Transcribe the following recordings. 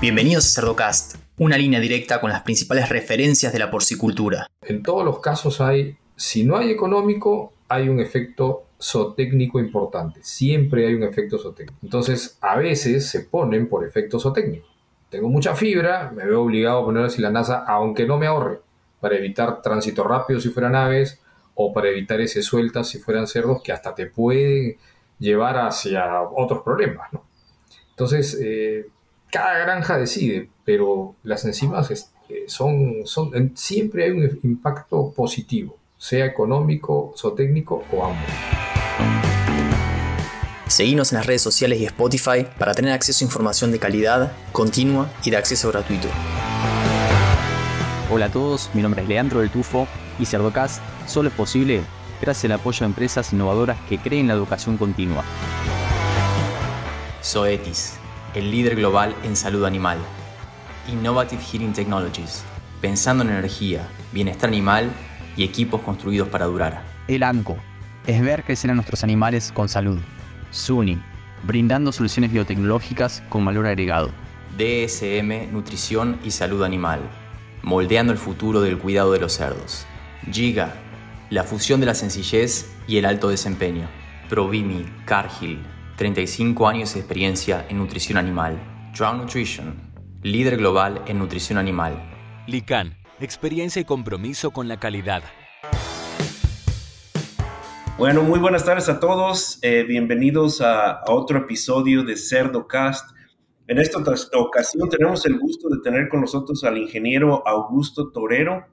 Bienvenidos a Cerdocast, una línea directa con las principales referencias de la porcicultura. En todos los casos hay, si no hay económico, hay un efecto zootécnico importante. Siempre hay un efecto zootécnico. Entonces, a veces se ponen por efecto zootécnico. Tengo mucha fibra, me veo obligado a poner así la NASA, aunque no me ahorre, para evitar tránsito rápido si fueran aves o para evitar ese sueltas si fueran cerdos que hasta te pueden llevar hacia otros problemas. ¿no? Entonces, eh, cada granja decide, pero las enzimas eh, son, son, siempre hay un impacto positivo, sea económico, zootécnico o ambos. Seguimos en las redes sociales y Spotify para tener acceso a información de calidad, continua y de acceso gratuito. Hola a todos, mi nombre es Leandro del Tufo y Cerdocast solo es posible gracias al apoyo de empresas innovadoras que creen la educación continua. Zoetis, el líder global en salud animal. Innovative Heating Technologies, pensando en energía, bienestar animal y equipos construidos para durar. El ANCO, es ver crecer a nuestros animales con salud. SUNY, brindando soluciones biotecnológicas con valor agregado. DSM, Nutrición y Salud Animal, moldeando el futuro del cuidado de los cerdos. Giga, la fusión de la sencillez y el alto desempeño. Provimi, Cargill, 35 años de experiencia en nutrición animal. Drown Nutrition, líder global en nutrición animal. Lican, experiencia y compromiso con la calidad. Bueno, muy buenas tardes a todos. Eh, bienvenidos a, otro episodio de Cerdo Cast. En esta ocasión tenemos el gusto de tener con nosotros al ingeniero Augusto Torero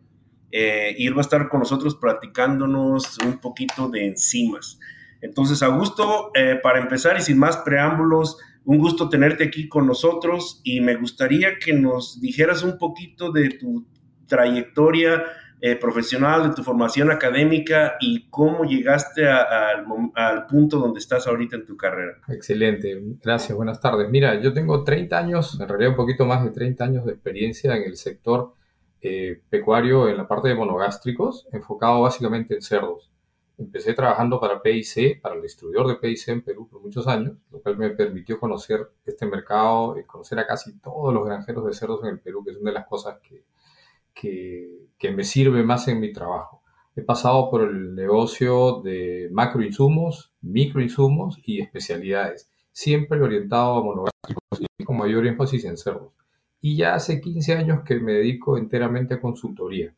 eh, y él va a estar con nosotros platicándonos un poquito de enzimas. Entonces, Augusto, eh, para empezar y sin más preámbulos, un gusto tenerte aquí con nosotros y me gustaría que nos dijeras un poquito de tu trayectoria eh, profesional, de tu formación académica y cómo llegaste al punto donde estás ahorita en tu carrera. Excelente, gracias, buenas tardes. Mira, yo tengo 30 años, en realidad un poquito más de 30 años de experiencia en el sector eh, pecuario en la parte de monogástricos, enfocado básicamente en cerdos. Empecé trabajando para PIC, para el distribuidor de PIC en Perú por muchos años, lo cual me permitió conocer este mercado conocer a casi todos los granjeros de cerdos en el Perú, que es una de las cosas que, que, que me sirve más en mi trabajo. He pasado por el negocio de macroinsumos, microinsumos y especialidades, siempre orientado a monogástricos y con mayor énfasis en cerdos y ya hace 15 años que me dedico enteramente a consultoría.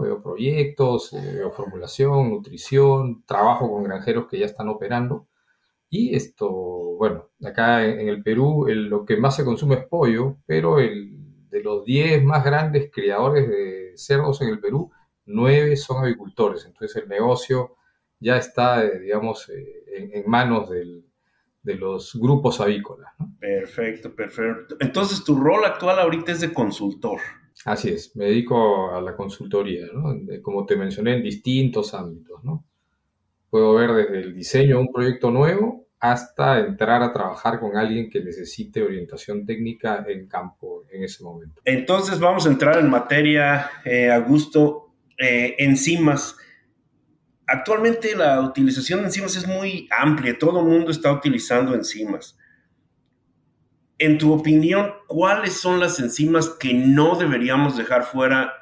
Veo proyectos, eh, veo formulación, nutrición, trabajo con granjeros que ya están operando. Y esto, bueno, acá en, el Perú lo que más se consume es pollo, pero el, de los 10 más grandes criadores de cerdos en el Perú, 9 son avicultores. Entonces el negocio ya está, eh, digamos, eh, en manos de los grupos avícolas. Perfecto, perfecto. Entonces, tu rol actual ahorita es de consultor. Así es, me dedico a la consultoría, ¿no? como te mencioné, en distintos ámbitos. ¿no? Puedo ver desde el diseño de un proyecto nuevo hasta entrar a trabajar con alguien que necesite orientación técnica en campo en ese momento. Entonces vamos a entrar en materia, eh, Augusto, eh, enzimas. Actualmente la utilización de enzimas es muy amplia, todo el mundo está utilizando enzimas. En tu opinión, ¿cuáles son las enzimas que no deberíamos dejar fuera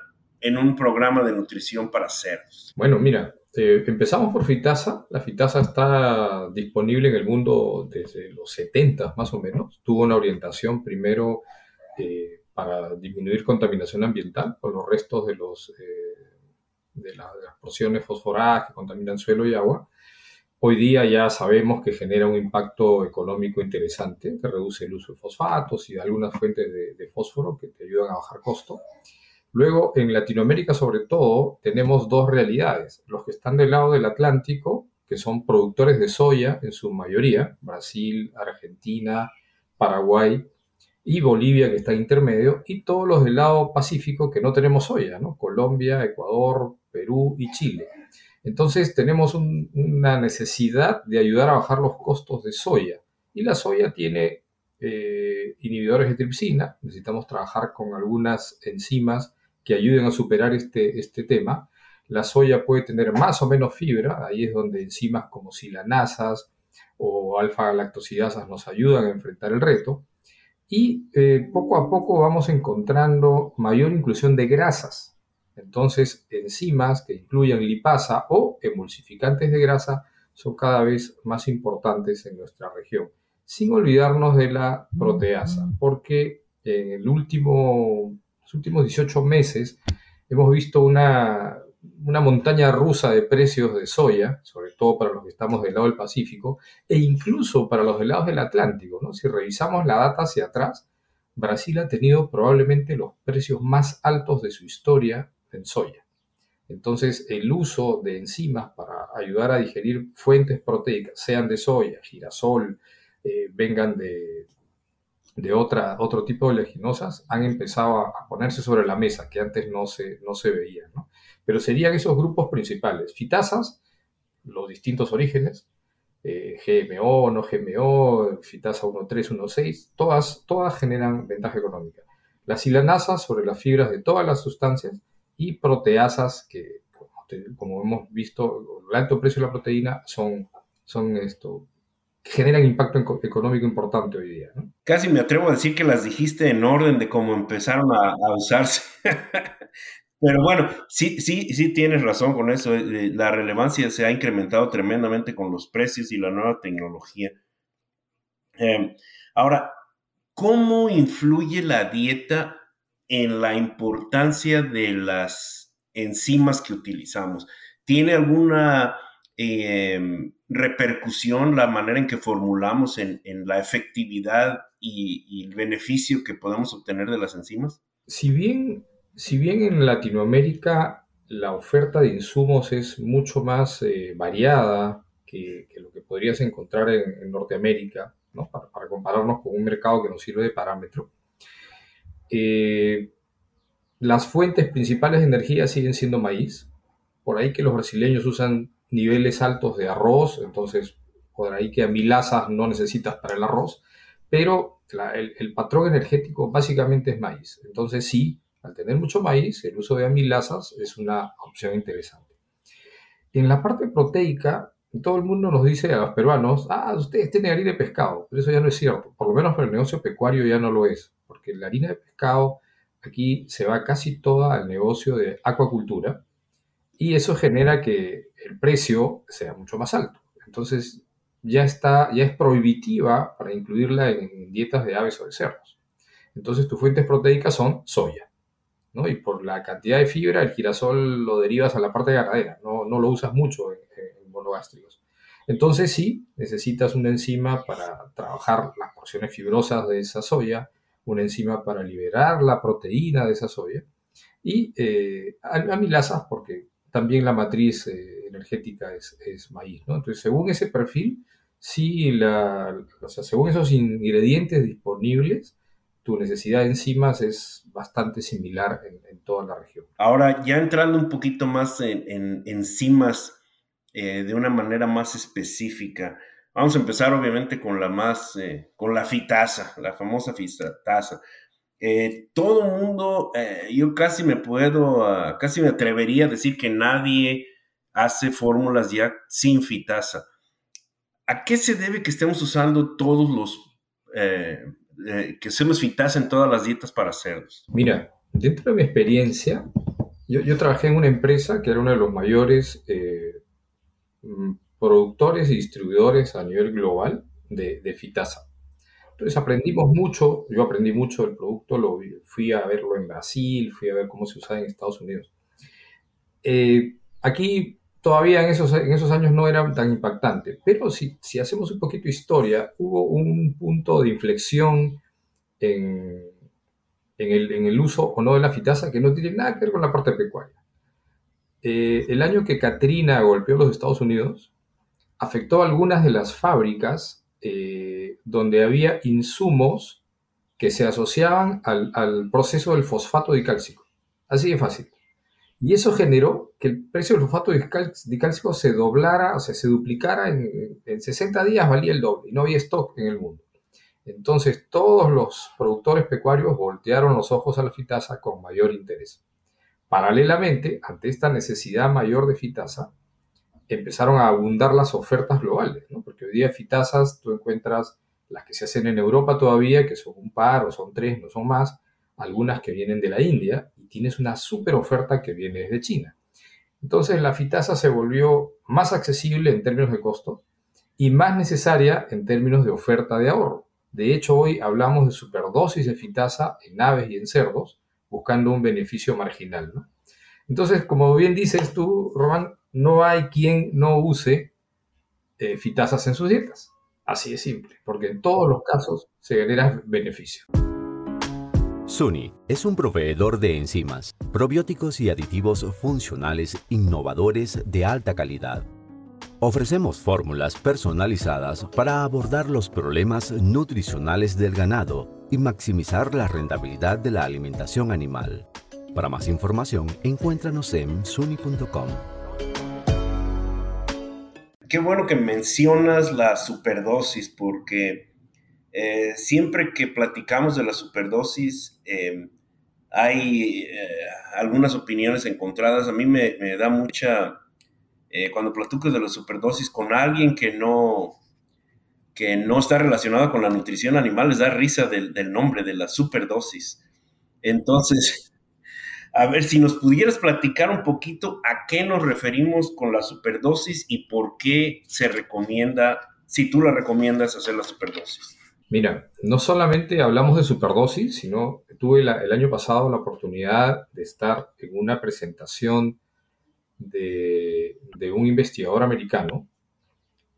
en un programa de nutrición para cerdos? Bueno, mira, empezamos por fitasa. La fitasa está disponible en el mundo desde los 70 más o menos. Tuvo una orientación primero eh, para disminuir contaminación ambiental por los restos de los eh, de, las explosiones fosforadas que contaminan suelo y agua, hoy día ya sabemos que genera un impacto económico interesante, que reduce el uso de fosfatos y de algunas fuentes de, fósforo que te ayudan a bajar costo. Luego, en Latinoamérica sobre todo, tenemos dos realidades. Los que están del lado del Atlántico, que son productores de soya en su mayoría, Brasil, Argentina, Paraguay, y Bolivia, que está intermedio, y todos los del lado Pacífico que no tenemos soya, ¿no? Colombia, Ecuador, Perú y Chile. Entonces tenemos una necesidad de ayudar a bajar los costos de soya. Y la soya tiene eh, inhibidores de tripsina, necesitamos trabajar con algunas enzimas que ayuden a superar este, este tema. La soya puede tener más o menos fibra, ahí es donde enzimas como silanasas o alfa-galactosidasas nos ayudan a enfrentar el reto Y eh, poco a poco vamos encontrando mayor inclusión de grasas. Entonces, enzimas que incluyen lipasa o emulsificantes de grasa son cada vez más importantes en nuestra región. Sin olvidarnos de la proteasa, porque en el último, los últimos 18 meses hemos visto una, una montaña rusa de precios de soya, sobre todo para los que estamos del lado del Pacífico, e incluso para los del lado del Atlántico. ¿no? Si revisamos la data hacia atrás, Brasil ha tenido probablemente los precios más altos de su historia en soya. Entonces, el uso de enzimas para ayudar a digerir fuentes proteicas, sean de soya, girasol, eh, vengan de, de otra, otro tipo de leginosas, han empezado a, ponerse sobre la mesa, que antes no se, no se veían. ¿no? Pero serían esos grupos principales. Fitasas, los distintos orígenes, eh, GMO, no GMO, fitasa 1.3, 1.6, todas, todas generan ventaja económica. Las silanasas sobre las fibras de todas las sustancias y proteasas que, como, hemos visto, el alto precio de la proteína son, son esto, generan impacto económico importante hoy día. Casi me atrevo a decir que las dijiste en orden de cómo empezaron a, usarse. Pero bueno, sí, sí, sí tienes razón con eso. Eh, eh, la relevancia se ha incrementado tremendamente con los precios y la nueva tecnología. Em, ahora, ¿cómo influye la dieta en la importancia de las enzimas que utilizamos? ¿Tiene alguna em, repercusión la manera en que formulamos en, la efectividad y, el beneficio que podemos obtener de las enzimas? Si bien si bien en Latinoamérica la oferta de insumos es mucho más eh, variada que, lo que podrías encontrar en, Norteamérica, para, compararnos con un mercado que nos sirve de parámetro, eh, las fuentes principales de energía siguen siendo maíz. Por ahí que los brasileños usan niveles altos de arroz, entonces por ahí que amilazas no necesitas para el arroz, pero el, patrón energético básicamente es maíz. Entonces sí, al tener mucho maíz, el uso de amilasas es una opción interesante. En la parte proteica, todo el mundo nos dice a los peruanos, ah, ustedes tienen harina de pescado, pero eso ya no es cierto, por lo menos para el negocio pecuario ya no lo es, porque la harina de pescado aquí se va casi toda al negocio de acuacultura y eso genera que el precio sea mucho más alto. Entonces ya está, ya es prohibitiva para incluirla en dietas de aves o de cerdos. Entonces tus fuentes proteicas son soya. Y por la cantidad de fibra, el girasol lo derivas a la parte ganadera, no, no lo usas mucho en, monogástricos. Entonces sí, necesitas una enzima para trabajar las porciones fibrosas de esa soya, una enzima para liberar la proteína de esa soya y eh, amilasas porque también la matriz eh, energética es, maíz. Entonces, según ese perfil, sí, la, según esos ingredientes disponibles, tu necesidad de enzimas es bastante similar en, toda la región. Ahora, ya entrando un poquito más en, enzimas eh, de una manera más específica, vamos a empezar obviamente con la más, eh, con la fitasa, la famosa fitasa. Eh, todo mundo, yo casi me puedo, ah, casi me atrevería a decir que nadie hace fórmulas ya sin fitasa. ¿A qué se debe que estemos usando todos los eh, que hacemos fitas en todas las dietas para cerdos? Mira, dentro de mi experiencia, yo, trabajé en una empresa que era uno de los mayores eh, productores y distribuidores a nivel global de, de, fitasa. Entonces aprendimos mucho, yo aprendí mucho del producto, lo, fui a verlo en Brasil, fui a ver cómo se usaba en Estados Unidos. Eh, aquí todavía en esos, en esos años no era tan impactante, pero si, si hacemos un poquito de historia, hubo un punto de inflexión en, en, el, en, el, uso o no de la fitasa que no tiene nada que ver con la parte pecuaria. Eh, el año que Katrina golpeó los Estados Unidos, afectó algunas de las fábricas eh, donde había insumos que se asociaban al, proceso del fosfato dicálcico. Así de fácil. Y eso generó que el precio del sulfato dicálcico se doblara, o sea, se duplicara en, 60 días, valía el doble y no había stock en el mundo. Entonces todos los productores pecuarios voltearon los ojos a la fitasa con mayor interés. Paralelamente, ante esta necesidad mayor de fitasa, empezaron a abundar las ofertas globales, ¿no? porque hoy día fitasas tú encuentras las que se hacen en Europa todavía, que son un par o son tres, no son más, algunas que vienen de la India, y tienes una super oferta que viene desde China. Entonces la fitasa se volvió más accesible en términos de costo y más necesaria en términos de oferta de ahorro. De hecho, hoy hablamos de superdosis de fitasa en aves y en cerdos, buscando un beneficio marginal. Entonces, como bien dices tú, Román, no hay quien no use eh, fitasas en sus dietas. Así de simple, porque en todos los casos se genera beneficio. Suni es un proveedor de enzimas, probióticos y aditivos funcionales innovadores de alta calidad. Ofrecemos fórmulas personalizadas para abordar los problemas nutricionales del ganado y maximizar la rentabilidad de la alimentación animal. Para más información, encuéntranos en suni.com. Qué bueno que mencionas la superdosis porque eh, siempre que platicamos de la superdosis, eh, hay eh, algunas opiniones encontradas. A mí me, da mucha, cuando platico de la superdosis con alguien que no, que no está relacionado con la nutrición animal, les da risa del, del nombre de la superdosis. Entonces, a ver si nos pudieras platicar un poquito a qué nos referimos con la superdosis y por qué se recomienda, si tú la recomiendas, hacer la superdosis. Mira, no solamente hablamos de superdosis, sino tuve el año pasado la oportunidad de estar en una presentación de, un investigador americano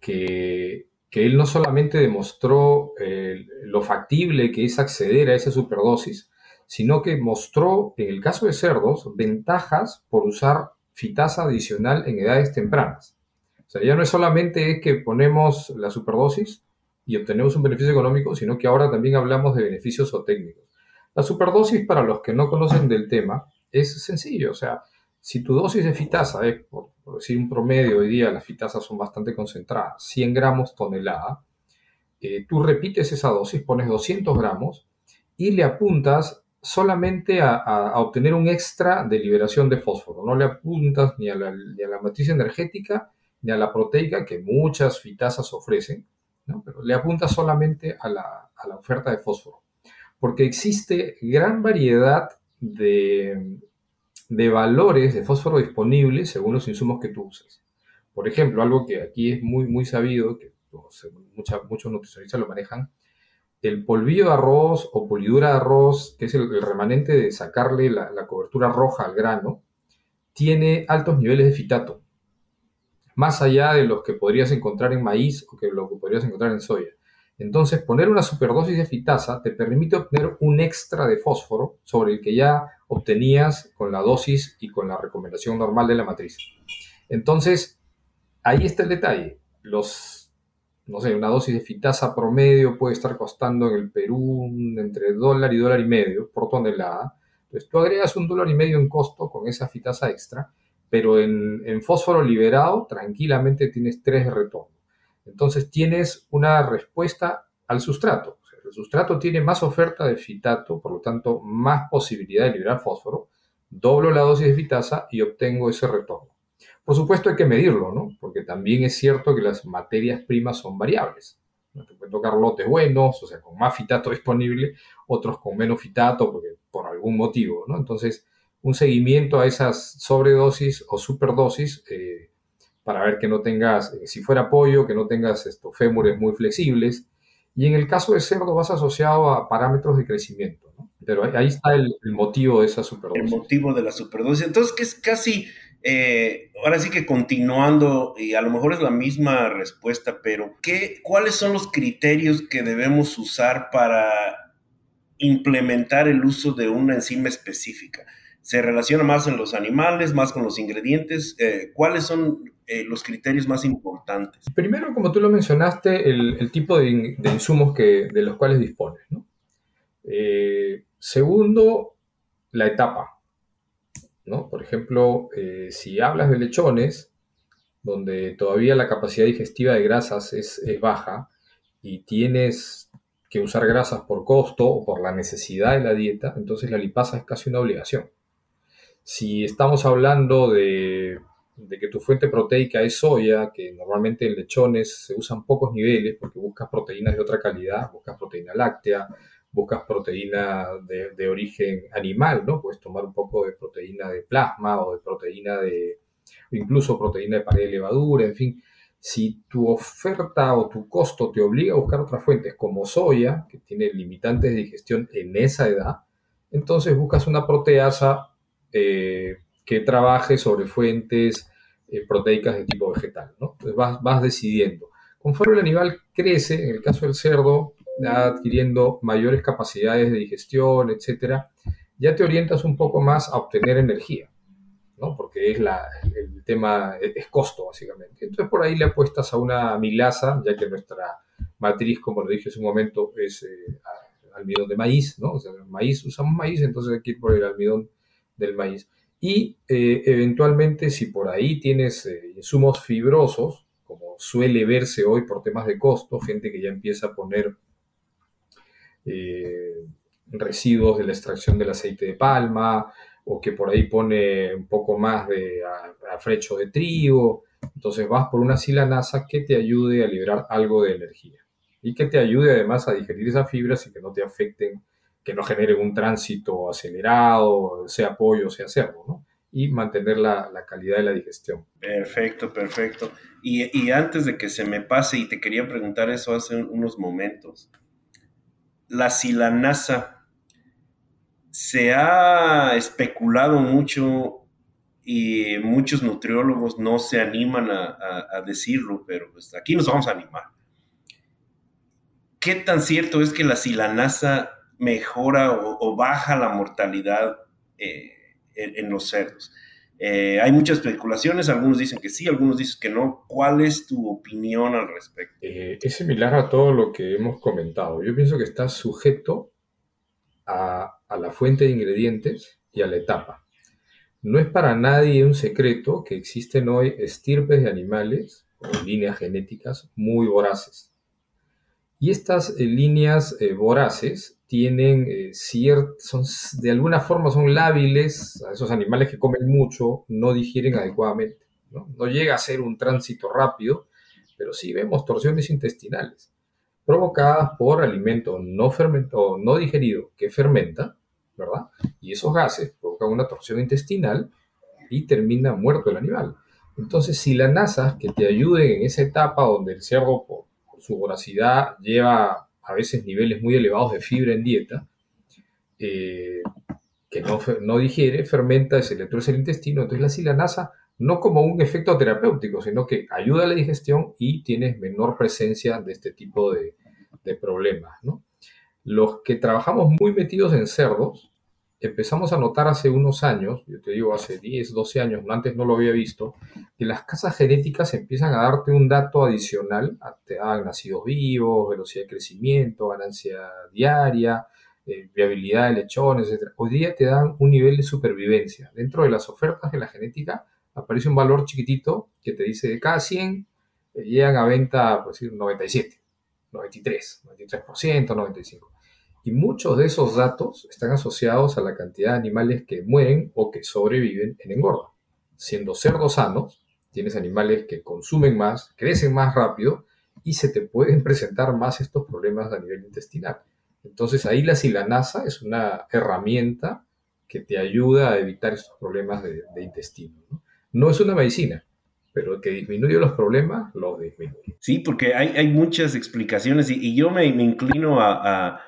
que, él no solamente demostró eh, lo factible que es acceder a esa superdosis, sino que mostró en el caso de cerdos ventajas por usar fitasa adicional en edades tempranas. O sea, ya no es solamente que ponemos la superdosis, y obtenemos un beneficio económico, sino que ahora también hablamos de beneficios zootécnicos. La superdosis, para los que no conocen del tema, es sencillo. O sea, si tu dosis de fitasa es, por, decir un promedio, hoy día las fitasas son bastante concentradas, 100 gramos tonelada, eh, tú repites esa dosis, pones 200 gramos y le apuntas solamente a, obtener un extra de liberación de fósforo. No le apuntas ni a, la, ni a la matriz energética ni a la proteica que muchas fitasas ofrecen pero le apunta solamente a la, oferta de fósforo, porque existe gran variedad de, valores de fósforo disponibles según los insumos que tú usas. Por ejemplo, algo que aquí es muy, muy sabido, que muchos nutricionistas lo manejan, el polvillo de arroz o polidura de arroz, que es el, remanente de sacarle la, la, cobertura roja al grano, tiene altos niveles de fitato más allá de los que podrías encontrar en maíz o que lo que podrías encontrar en soya. Entonces, poner una superdosis de fitasa te permite obtener un extra de fósforo sobre el que ya obtenías con la dosis y con la recomendación normal de la matriz. Entonces, ahí está el detalle. Los, no sé, una dosis de fitasa promedio puede estar costando en el Perú entre dólar y dólar y medio por tonelada. Entonces, tú agregas un dólar y medio en costo con esa fitasa extra pero en, fósforo liberado tranquilamente tienes tres de retorno. Entonces tienes una respuesta al sustrato. el sustrato tiene más oferta de fitato, por lo tanto más posibilidad de liberar fósforo. Doblo la dosis de fitasa y obtengo ese retorno. Por supuesto hay que medirlo, ¿no? Porque también es cierto que las materias primas son variables. Te pueden tocar lotes buenos, o sea, con más fitato disponible, otros con menos fitato, porque por algún motivo, ¿no? Entonces, un seguimiento a esas sobredosis o superdosis eh, para ver que no tengas, eh, si fuera pollo, que no tengas estos fémures muy flexibles. Y en el caso de cerdo vas asociado a parámetros de crecimiento. ¿no? Pero ahí, está el, motivo de esa superdosis. El motivo de la superdosis. Entonces, que es casi, eh, ahora sí que continuando, y a lo mejor es la misma respuesta, pero ¿qué, ¿cuáles son los criterios que debemos usar para implementar el uso de una enzima específica? se relaciona más en los animales, más con los ingredientes. Eh, ¿Cuáles son eh, los criterios más importantes? Primero, como tú lo mencionaste, el, tipo de, insumos que, de los cuales dispones. Eh, segundo, la etapa. Por ejemplo, si hablas de lechones, donde todavía la capacidad digestiva de grasas es, es baja y tienes que usar grasas por costo o por la necesidad de la dieta, entonces la lipasa es casi una obligación. Si estamos hablando de, de que tu fuente proteica es soya, que normalmente en lechones se usan pocos niveles porque buscas proteínas de otra calidad, buscas proteína láctea, buscas proteína de, origen animal, ¿no? Puedes tomar un poco de proteína de plasma o de proteína de, incluso proteína de pared de levadura, en fin. Si tu oferta o tu costo te obliga a buscar otras fuentes como soya, que tiene limitantes de digestión en esa edad, entonces buscas una proteasa eh, que trabaje sobre fuentes eh, proteicas de tipo vegetal, ¿no? Entonces vas, vas decidiendo. Conforme el animal crece, en el caso del cerdo, adquiriendo mayores capacidades de digestión, etcétera, ya te orientas un poco más a obtener energía, ¿no? Porque es la, el tema, es costo, básicamente. Entonces, por ahí le apuestas a una milasa, ya que nuestra matriz, como lo dije hace un momento, es eh, almidón de maíz, ¿no? O sea, maíz, usamos maíz, entonces hay que ir por el almidón del maíz. Y eh, eventualmente, si por ahí tienes eh, insumos fibrosos, como suele verse hoy por temas de costo, gente que ya empieza a poner eh, residuos de la extracción del aceite de palma o que por ahí pone un poco más de afrecho de trigo. Entonces vas por una silanasa que te ayude a liberar algo de energía y que te ayude además a digerir esas fibras y que no te afecten, que no generen un tránsito acelerado, sea pollo, sea cerdo, ¿no? y mantener la, calidad de la digestión. Perfecto, perfecto. Y, y, antes de que se me pase, y te quería preguntar eso hace unos momentos, la silanasa se ha especulado mucho y muchos nutriólogos no se animan a, decirlo, pero pues aquí nos vamos a animar. ¿Qué tan cierto es que la silanasa mejora o, baja la mortalidad eh, en, los cerdos? Eh, hay muchas especulaciones, algunos dicen que sí, algunos dicen que no. ¿Cuál es tu opinión al respecto? Eh, es similar a todo lo que hemos comentado. Yo pienso que está sujeto a, la fuente de ingredientes y a la etapa. No es para nadie un secreto que existen hoy estirpes de animales o líneas genéticas muy voraces. Y estas eh, líneas voraces tienen eh, son, de alguna forma son lábiles, a esos animales que comen mucho no digieren adecuadamente. ¿no? llega a ser un tránsito rápido, pero sí vemos torsiones intestinales provocadas por alimento no fermentado, no digerido que fermenta, ¿verdad? Y esos gases provocan una torsión intestinal y termina muerto el animal. Entonces, si la NASA que te ayuden en esa etapa donde el cerdo, su voracidad, lleva a veces niveles muy elevados de fibra en dieta, eh, que no, no, digiere, fermenta, se le el intestino. Entonces la silanasa, no como un efecto terapéutico, sino que ayuda a la digestión y tienes menor presencia de este tipo de, de problemas. Los que trabajamos muy metidos en cerdos, empezamos a notar hace unos años, yo te digo hace 10, 12 años, antes no lo había visto, que las casas genéticas empiezan a darte un dato adicional, te dan nacidos vivos, velocidad de crecimiento, ganancia diaria, eh, viabilidad de lechones, etc. Hoy día te dan un nivel de supervivencia. Dentro de las ofertas de la genética aparece un valor chiquitito que te dice de cada 100 eh, llegan a venta, por decir, 97, 93, 93%, 95%. Y muchos de esos datos están asociados a la cantidad de animales que mueren o que sobreviven en engorda. Siendo cerdos sanos, tienes animales que consumen más, crecen más rápido y se te pueden presentar más estos problemas a nivel intestinal. Entonces ahí la silanasa es una herramienta que te ayuda a evitar estos problemas de, intestino. ¿no? es una medicina, pero que disminuye los problemas, los disminuye. Sí, porque hay, muchas explicaciones y, yo me, inclino a,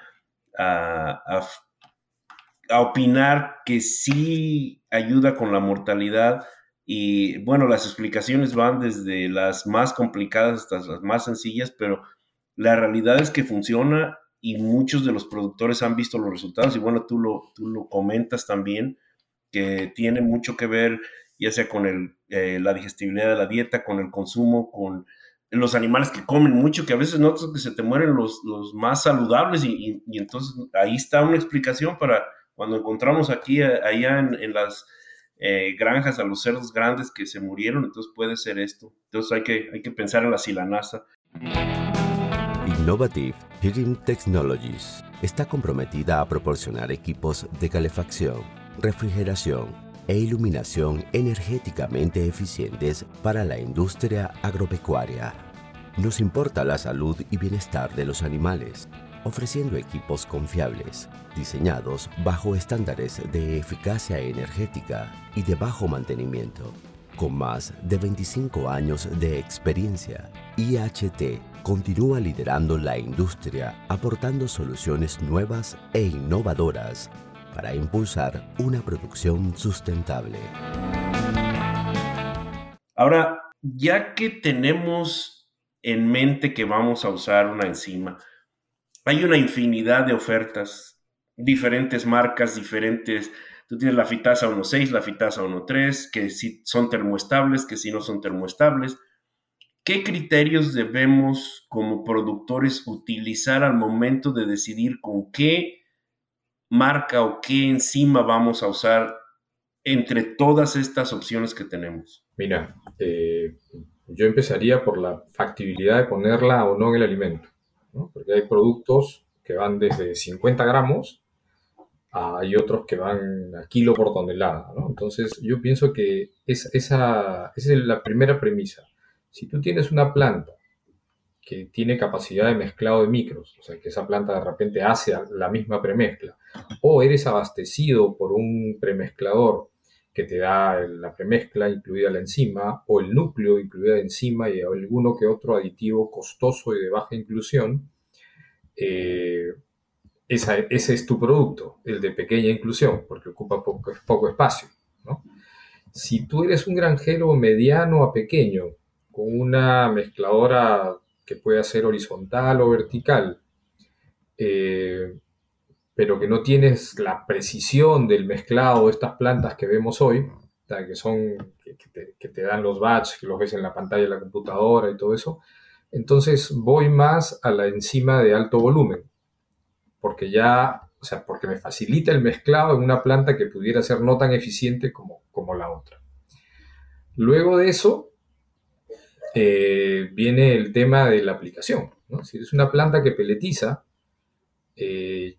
opinar que sí ayuda con la mortalidad y bueno, las explicaciones van desde las más complicadas hasta las más sencillas, pero la realidad es que funciona y muchos de los productores han visto los resultados. Y bueno, tú lo, tú lo comentas también, que tiene mucho que ver ya sea con el, eh, la digestibilidad de la dieta, con el consumo, con los animales que comen mucho, que a veces notas que se te mueren los, los más saludables y, entonces ahí está una explicación para cuando encontramos aquí, allá en, las eh, granjas a los cerdos grandes que se murieron, entonces puede ser esto. Entonces hay que, hay que pensar en la silanasa. Innovative Heating Technologies está comprometida a proporcionar equipos de calefacción, refrigeración, e iluminación energéticamente eficientes para la industria agropecuaria. Nos importa la salud y bienestar de los animales, ofreciendo equipos confiables, diseñados bajo estándares de eficacia energética y de bajo mantenimiento. Con más de 25 años de experiencia, IHT continúa liderando la industria aportando soluciones nuevas e innovadoras para impulsar una producción sustentable. Ahora, ya que tenemos en mente que vamos a usar una enzima, hay una infinidad de ofertas, diferentes marcas, diferentes... Tú tienes la fitasa 1.6, la fitasa 1.3, que si son termoestables, que si no son termoestables. ¿Qué criterios debemos como productores utilizar al momento de decidir con qué marca o qué enzima vamos a usar entre todas estas opciones que tenemos? Mira, eh, yo empezaría por la factibilidad de ponerla o no en el alimento. Porque hay productos que van desde 50 gramos hay otros que van a kilo por tonelada. Entonces yo pienso que esa, esa, es la primera premisa. Si tú tienes una planta que tiene capacidad de mezclado de micros, o sea, que esa planta de repente hace la misma premezcla, o eres abastecido por un premezclador que te da la premezcla incluida la enzima, o el núcleo incluida la enzima y alguno que otro aditivo costoso y de baja inclusión, eh, ese es tu producto, el de pequeña inclusión, porque ocupa poco, poco espacio. Si tú eres un granjero mediano a pequeño, con una mezcladora que puede ser horizontal o vertical, eh, pero que no tienes la precisión del mezclado de estas plantas que vemos hoy, que son que, te, dan los batch, que los ves en la pantalla de la computadora y todo eso, entonces voy más a la enzima de alto volumen, porque ya, o sea, porque me facilita el mezclado en una planta que pudiera ser no tan eficiente como, como la otra. Luego de eso, eh, viene el tema de la aplicación. Si es una planta que peletiza, eh,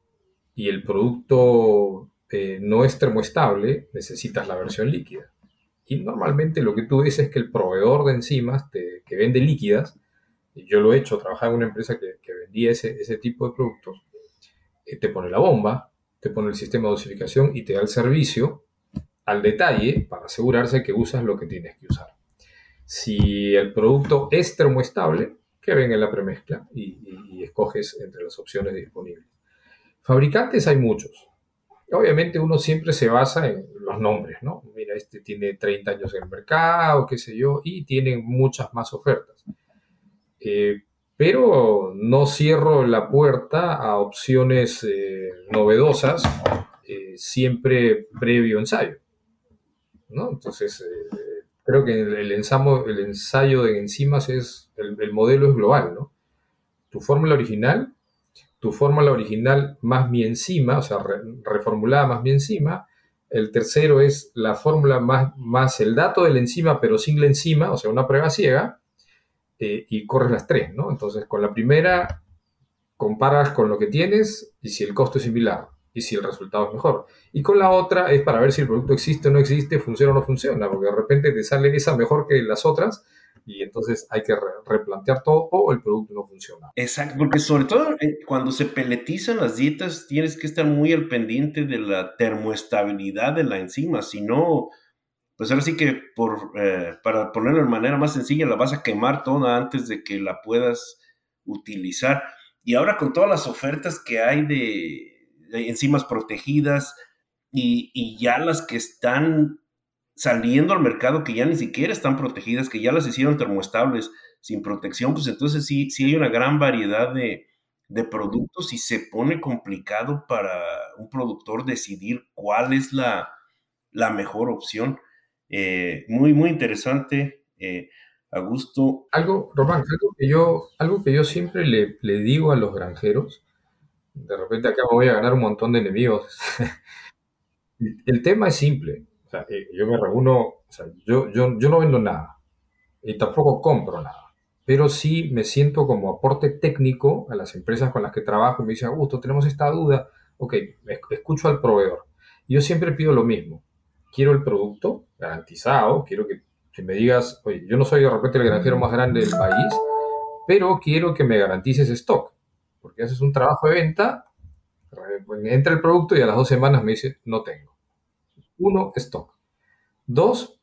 y el producto eh, no es termoestable, necesitas la versión líquida. Y normalmente lo que tú ves es que el proveedor de enzimas que vende líquidas, yo lo he hecho, trabajaba en una empresa que, vendía ese, ese, tipo de productos, te pone la bomba, te pone el sistema de dosificación y te da el servicio al detalle para asegurarse que usas lo que tienes que usar. Si el producto es termoestable, que venga en la premezcla y escoges entre las opciones disponibles. Fabricantes hay muchos. Obviamente uno siempre se basa en los nombres, ¿no? Mira, este tiene 30 años en el mercado, qué sé yo, y tiene muchas más ofertas. Eh, pero no cierro la puerta a opciones eh, novedosas, eh, siempre previo ensayo. ¿no? Entonces, creo que el, ensayo, de enzimas es, el, el modelo es global, ¿no? Tu fórmula original tu fórmula original más mi enzima, o sea, reformulada más mi enzima. El tercero es la fórmula más, más el dato de la enzima, pero sin la enzima, o sea, una prueba ciega, eh, y corres las tres, ¿no? Entonces, con la primera comparas con lo que tienes y si el costo es similar y si el resultado es mejor. Y con la otra es para ver si el producto existe o no existe, funciona o no funciona, porque de repente te sale esa mejor que las otras y entonces hay que replantear todo o el producto no funciona. Exacto, porque sobre todo eh, cuando se peletizan las dietas tienes que estar muy al pendiente de la termoestabilidad de la enzima, si no, pues ahora sí que por, eh, para ponerlo de manera más sencilla, la vas a quemar toda antes de que la puedas utilizar. Y ahora con todas las ofertas que hay de, enzimas protegidas y, ya las que están saliendo al mercado que ya ni siquiera están protegidas, que ya las hicieron termoestables sin protección, pues entonces sí, sí hay una gran variedad de, productos y se pone complicado para un productor decidir cuál es la, mejor opción. Eh, muy, muy interesante, eh, Augusto. Algo, Román, algo que yo, algo que yo siempre le digo a los granjeros, de repente acá me voy a ganar un montón de enemigos. El tema es simple. O sea, eh, yo me reúno, o sea, yo, yo, yo no vendo nada y tampoco compro nada, pero sí me siento como aporte técnico a las empresas con las que trabajo y me dicen, Augusto, tenemos esta duda, ok, escucho al proveedor. Yo siempre pido lo mismo. quiero el producto garantizado, quiero que, que me digas, oye, yo no soy de repente el granjero más grande del país, pero quiero que me garantices stock, porque haces un trabajo de venta, entra el producto y a las dos semanas me dice, no tengo. Uno, stock. Dos,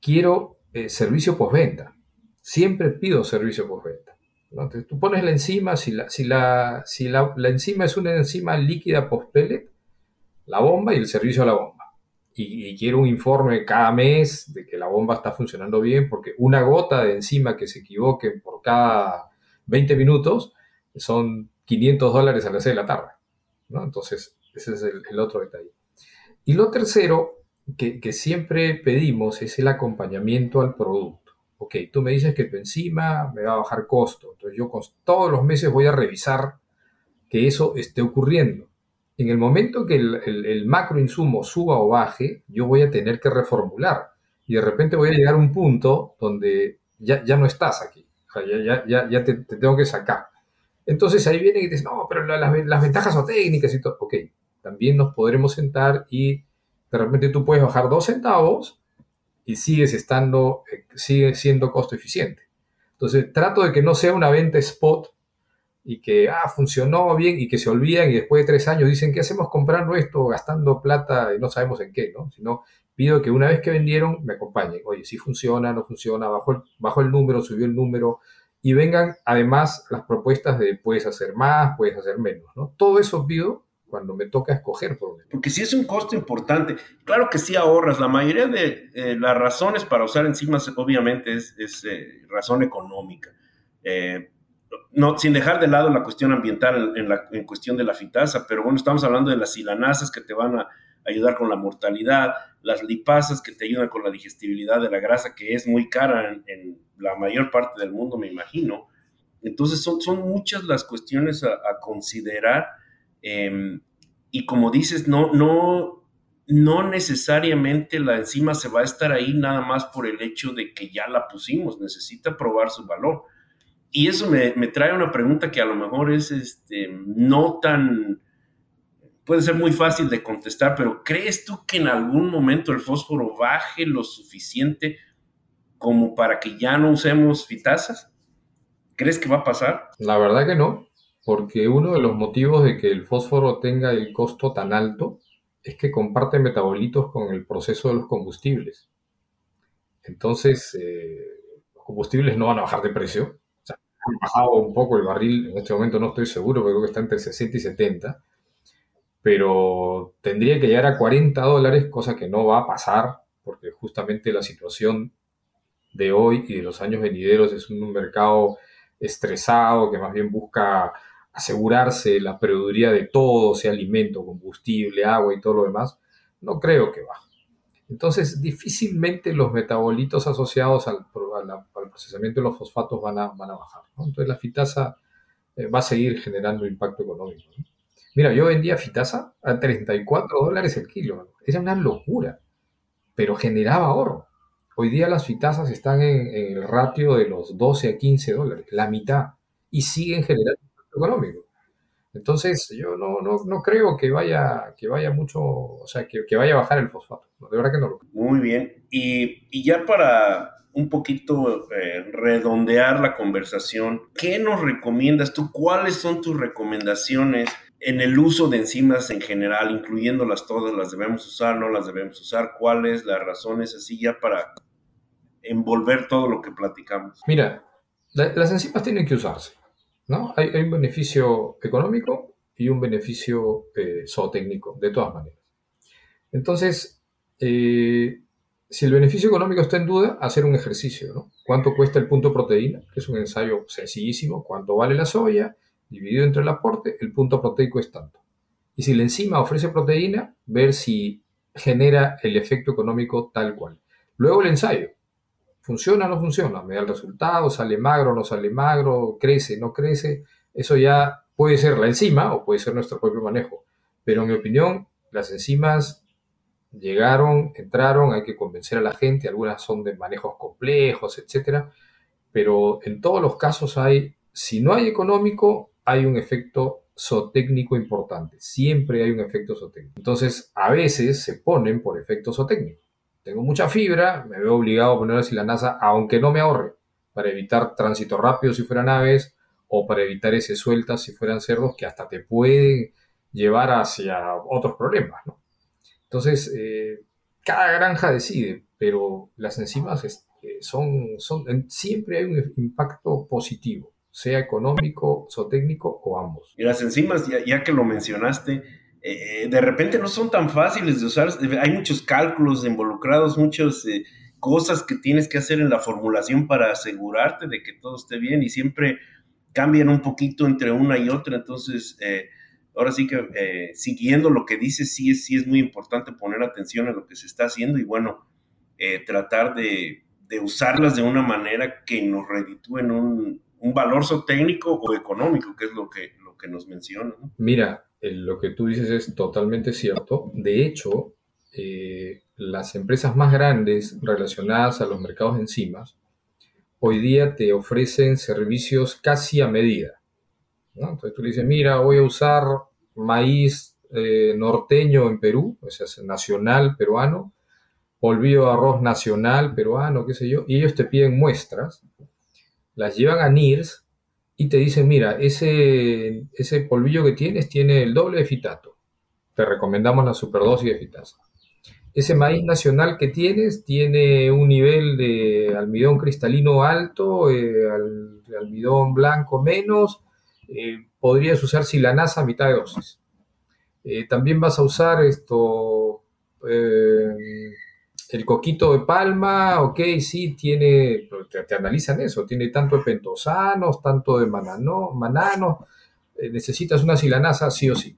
quiero eh, servicio postventa. Siempre pido servicio postventa. Entonces, tú pones la enzima, si la, si la, si la, enzima es una enzima líquida post-pellet, la bomba y el servicio a la bomba. Y, quiero un informe cada mes de que la bomba está funcionando bien, porque una gota de enzima que se equivoque por cada 20 minutos son 500 dólares a las 6 de la tarde. Entonces, ese es el, otro detalle. Y lo tercero que, siempre pedimos es el acompañamiento al producto ok, tú me dices que tu enzima me va a bajar costo, entonces yo todos los meses voy a revisar que eso esté ocurriendo. En el momento que el, el, macro suba o baje, yo voy a tener que reformular y de repente voy a llegar a un punto donde ya, ya no estás aquí, ya, ya, ya te, tengo que sacar. Entonces ahí viene y dices, no, pero las, las ventajas son técnicas y todo. Ok, también nos podremos sentar y de repente tú puedes bajar dos centavos y sigues estando, eh, sigue siendo costo eficiente. Entonces, trato de que no sea una venta spot y que, ah, funcionó bien y que se olvidan y después de tres años dicen, ¿qué hacemos comprando esto, gastando plata y no sabemos en qué, ¿no? Sino pido que una vez que vendieron me acompañen. Oye, si funciona, no funciona, bajó el, bajó el número, subió el número y vengan además las propuestas de puedes hacer más, puedes hacer menos, ¿no? Todo eso pido cuando me toca escoger por Porque si es un costo importante, claro que sí ahorras. La mayoría de eh, las razones para usar enzimas, obviamente, es, eh, razón económica. Eh, no, sin dejar de lado la cuestión ambiental en, la, en cuestión de la fitasa, pero bueno, estamos hablando de las silanasas que te van a ayudar con la mortalidad, las lipasas que te ayudan con la digestibilidad de la grasa, que es muy cara en, la mayor parte del mundo, me imagino. Entonces son, son muchas las cuestiones a, considerar Em, y como dices, no, no, no necesariamente la enzima se va a estar ahí nada más por el hecho de que ya la pusimos, necesita probar su valor. Y eso me, trae una pregunta que a lo mejor es este, no tan, puede ser muy fácil de contestar, pero ¿crees tú que en algún momento el fósforo baje lo suficiente como para que ya no usemos fitasas? ¿Crees que va a pasar? La verdad que no porque uno de los motivos de que el fósforo tenga el costo tan alto es que comparte metabolitos con el proceso de los combustibles. Entonces, eh, los combustibles no van a bajar de precio. O sea, han bajado un poco el barril, en este momento no estoy seguro, pero creo que está entre 60 y 70. Pero tendría que llegar a 40 dólares, cosa que no va a pasar, porque justamente la situación de hoy y de los años venideros es un mercado estresado que más bien busca asegurarse la proveeduría de todo, sea alimento, combustible, agua y todo lo demás, no creo que baje. Entonces, difícilmente los metabolitos asociados al, procesamiento de los fosfatos van a, van a bajar. Entonces, la fitasa eh, va a seguir generando impacto económico. Mira, yo vendía fitasa a 34 dólares el kilo. Era una locura, pero generaba ahorro. Hoy día las fitasas están en, el ratio de los 12 a 15 dólares, la mitad, y siguen generando económico. Entonces, yo no, no, no, creo que vaya, que vaya mucho, o sea, que, vaya a bajar el fosfato. De verdad que no lo creo. Muy bien. Y, y ya para un poquito eh, redondear la conversación, ¿qué nos recomiendas tú? ¿Cuáles son tus recomendaciones en el uso de enzimas en general, incluyéndolas todas? ¿Las debemos usar? ¿No las debemos usar? ¿Cuáles? Las razones así ya para envolver todo lo que platicamos. Mira, las enzimas tienen que usarse. ¿no? Hay, un beneficio económico y un beneficio eh, zootécnico, de todas maneras. Entonces, eh, si el beneficio económico está en duda, hacer un ejercicio, ¿no? ¿Cuánto cuesta el punto proteína? Que es un ensayo sencillísimo. ¿Cuánto vale la soya? Dividido entre el aporte, el punto proteico es tanto. Y si la enzima ofrece proteína, ver si genera el efecto económico tal cual. Luego el ensayo. ¿Funciona o no funciona? Me da el resultado, sale magro, o no sale magro, crece, no crece. Eso ya puede ser la enzima o puede ser nuestro propio manejo. Pero en mi opinión, las enzimas llegaron, entraron, hay que convencer a la gente, algunas son de manejos complejos, etcétera, pero en todos los casos hay, si no hay económico, hay un efecto zootécnico importante. Siempre hay un efecto zootécnico. Entonces, a veces se ponen por efecto zootécnico. Tengo mucha fibra, me veo obligado a poner la silanasa, aunque no me ahorre, para evitar tránsito rápido si fueran aves o para evitar ese sueltas si fueran cerdos que hasta te pueden llevar hacia otros problemas. Entonces, eh, cada granja decide, pero las enzimas eh, son, son, siempre hay un impacto positivo, sea económico, zootécnico o ambos. Y las enzimas, ya, que lo mencionaste, eh, de repente no son tan fáciles de usar, hay muchos cálculos involucrados, muchas cosas que tienes que hacer en la formulación para asegurarte de que todo esté bien y siempre cambian un poquito entre una y otra, entonces ahora sí que eh, siguiendo lo que dice, sí es, sí es muy importante poner atención a lo que se está haciendo y bueno, eh, tratar de, usarlas de una manera que nos reditúen un, un valor técnico o económico, que es lo que, lo que nos menciona. Mira, lo que tú dices es totalmente cierto. De hecho, eh, las empresas más grandes relacionadas a los mercados de enzimas hoy día te ofrecen servicios casi a medida. Entonces tú le dices, mira, voy a usar maíz eh, norteño en Perú, o sea, nacional peruano, polvillo de arroz nacional peruano, qué sé yo, y ellos te piden muestras, las llevan a NIRS y te dicen, mira, ese, ese polvillo que tienes tiene el doble de fitato, te recomendamos la superdosis de fitasa. Ese maíz nacional que tienes tiene un nivel de almidón cristalino alto, eh, almidón blanco menos, eh, podrías usar silanasa a mitad de dosis. Eh, también vas a usar esto, eh, el coquito de palma, ok, sí, tiene, te, analizan eso, tiene tanto de pentosanos, tanto de manano, mananos, necesitas una silanasa sí o sí.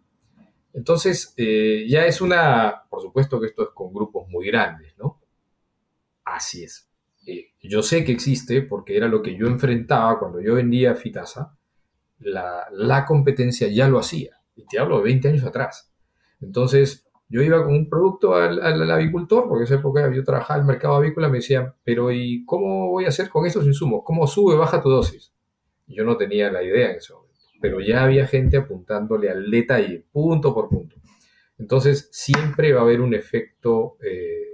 Entonces, ya es una, por supuesto que esto es con grupos muy grandes, ¿no? Así es. yo sé que existe porque era lo que yo enfrentaba cuando yo vendía Fitasa la, competencia ya lo hacía. Y te hablo de 20 años atrás. Entonces, yo iba con un producto al, avicultor, porque en esa época yo trabajaba en el mercado avícola, me decían, pero ¿y cómo voy a hacer con estos insumos? ¿Cómo sube, baja tu dosis? yo no tenía la idea en ese momento, pero ya había gente apuntándole al detalle, punto por punto. Entonces, siempre va a haber un efecto eh,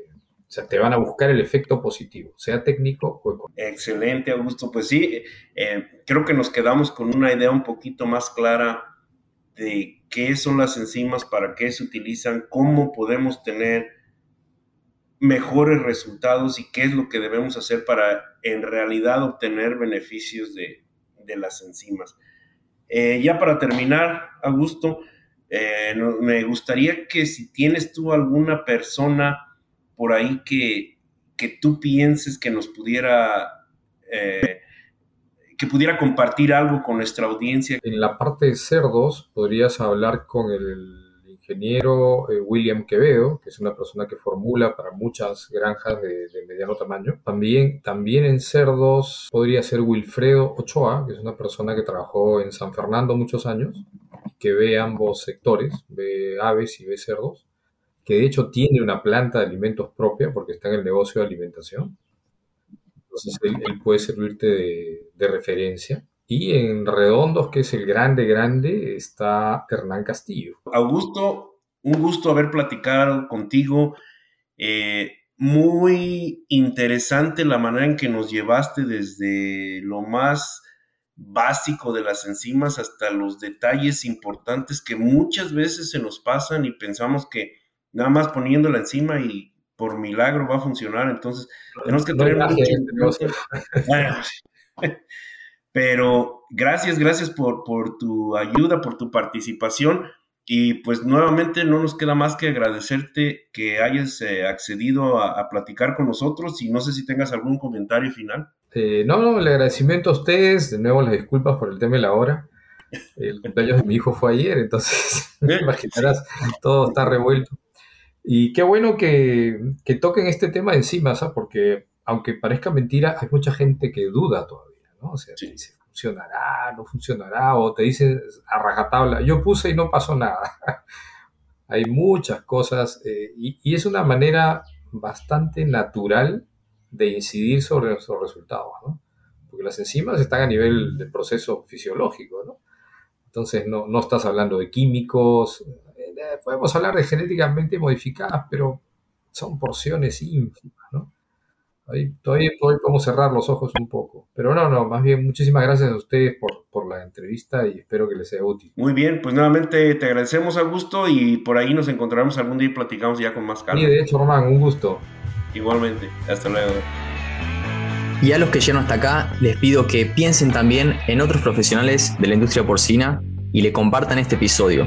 o sea, te van a buscar el efecto positivo, sea técnico o económico. Excelente, Augusto. Pues sí, eh, creo que nos quedamos con una idea un poquito más clara de qué son las enzimas, para qué se utilizan, cómo podemos tener mejores resultados y qué es lo que debemos hacer para en realidad obtener beneficios de, las enzimas. Eh, ya para terminar, Augusto, eh, me gustaría que si tienes tú alguna persona por ahí que, que tú pienses que nos pudiera, eh, que pudiera compartir algo con nuestra audiencia? En la parte de cerdos podrías hablar con el ingeniero eh, William Quevedo, que es una persona que formula para muchas granjas de, mediano tamaño. También, también en cerdos podría ser Wilfredo Ochoa, que es una persona que trabajó en San Fernando muchos años, que ve ambos sectores, ve aves y ve cerdos que de hecho tiene una planta de alimentos propia porque está en el negocio de alimentación. Entonces él, puede servirte de, referencia. Y en Redondos, que es el grande, grande, está Hernán Castillo. Augusto, un gusto haber platicado contigo. Eh, muy interesante la manera en que nos llevaste desde lo más básico de las enzimas hasta los detalles importantes que muchas veces se nos pasan y pensamos que nada más poniéndola encima y por milagro va a funcionar. Entonces, tenemos que tener mucho... pero gracias, gracias por, por tu ayuda, por tu participación. Y pues nuevamente no nos queda más que agradecerte que hayas eh, accedido a, platicar con nosotros y no sé si tengas algún comentario final. Eh, no, no, el agradecimiento a ustedes, de nuevo las disculpas por el tema de la hora. El cumpleaños de mi hijo fue ayer, entonces imaginarás, todo está revuelto. Y qué bueno que, toquen este tema encima, ¿sabes? Porque aunque parezca mentira, hay mucha gente que duda todavía, ¿no? O sea, te dice, funcionará, no funcionará, o te dicen a rajatabla, yo puse y no pasó nada. hay muchas cosas eh, y, es una manera bastante natural de incidir sobre nuestros resultados, ¿no? Porque las enzimas están a nivel del proceso fisiológico, ¿no? Entonces no, no estás hablando de químicos, eh, podemos hablar de genéticamente modificadas, pero son porciones ínfimas, ¿no? Ahí todavía, podemos cerrar los ojos un poco. Pero no, no, más bien muchísimas gracias a ustedes por, por, la entrevista y espero que les sea útil. Muy bien, pues nuevamente te agradecemos, Augusto, y por ahí nos encontraremos algún día y platicamos ya con más calma. Sí, de hecho, Román, un gusto. Igualmente, hasta luego. Y a los que llegan hasta acá, les pido que piensen también en otros profesionales de la industria porcina y le compartan este episodio,